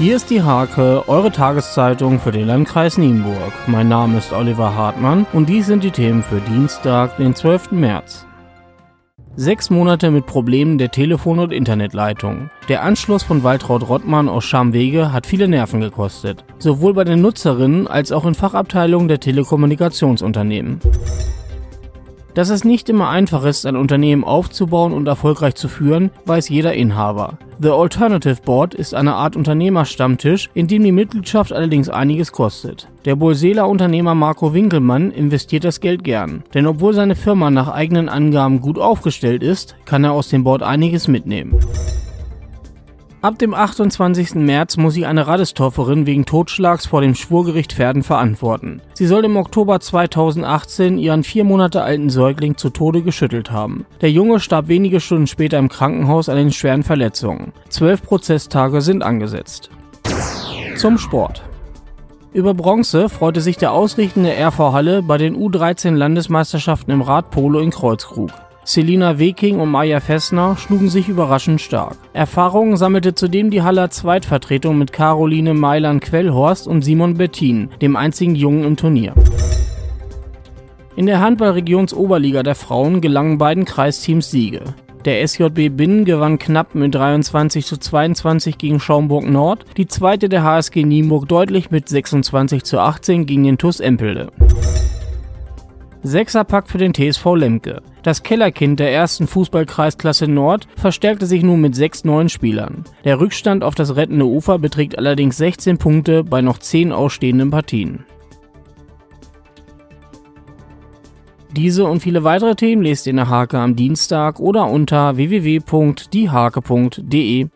Hier ist die Hake, eure Tageszeitung für den Landkreis Nienburg. Mein Name ist Oliver Hartmann und dies sind die Themen für Dienstag, den 12. März. Sechs Monate mit Problemen der Telefon- und Internetleitung. Der Anschluss von Waltraud Rottmann aus Schamwege hat viele Nerven gekostet. Sowohl bei den Nutzerinnen als auch in Fachabteilungen der Telekommunikationsunternehmen. Dass es nicht immer einfach ist, ein Unternehmen aufzubauen und erfolgreich zu führen, weiß jeder Inhaber. The Alternative Board ist eine Art Unternehmerstammtisch, in dem die Mitgliedschaft allerdings einiges kostet. Der Bolseler Unternehmer Marco Winkelmann investiert das Geld gern, denn obwohl seine Firma nach eigenen Angaben gut aufgestellt ist, kann er aus dem Board einiges mitnehmen. Ab dem 28. März muss sich eine Radestorferin wegen Totschlags vor dem Schwurgericht Pferden verantworten. Sie soll im Oktober 2018 ihren vier Monate alten Säugling zu Tode geschüttelt haben. Der Junge starb wenige Stunden später im Krankenhaus an den schweren Verletzungen. Zwölf Prozesstage sind angesetzt. Zum Sport. Über Bronze freute sich der ausrichtende RV Halle bei den U13 Landesmeisterschaften im Radpolo in Kreuzkrug. Selina Weking und Maya Fessner schlugen sich überraschend stark. Erfahrungen sammelte zudem die Haller Zweitvertretung mit Caroline Mailand-Quellhorst und Simon Bettin, dem einzigen Jungen im Turnier. In der Handball-Regionsoberliga der Frauen gelangen beiden Kreisteams Siege. Der SJB Binnen gewann knapp mit 23 zu 22 gegen Schaumburg Nord, die zweite der HSG Nienburg deutlich mit 26 zu 18 gegen den TuS Empelde. Sechserpack für den TSV Lemke. Das Kellerkind der ersten Fußballkreisklasse Nord verstärkte sich nun mit sechs neuen Spielern. Der Rückstand auf das rettende Ufer beträgt allerdings 16 Punkte bei noch 10 ausstehenden Partien. Diese und viele weitere Themen lest ihr in der Hake am Dienstag oder unter www.diehake.de.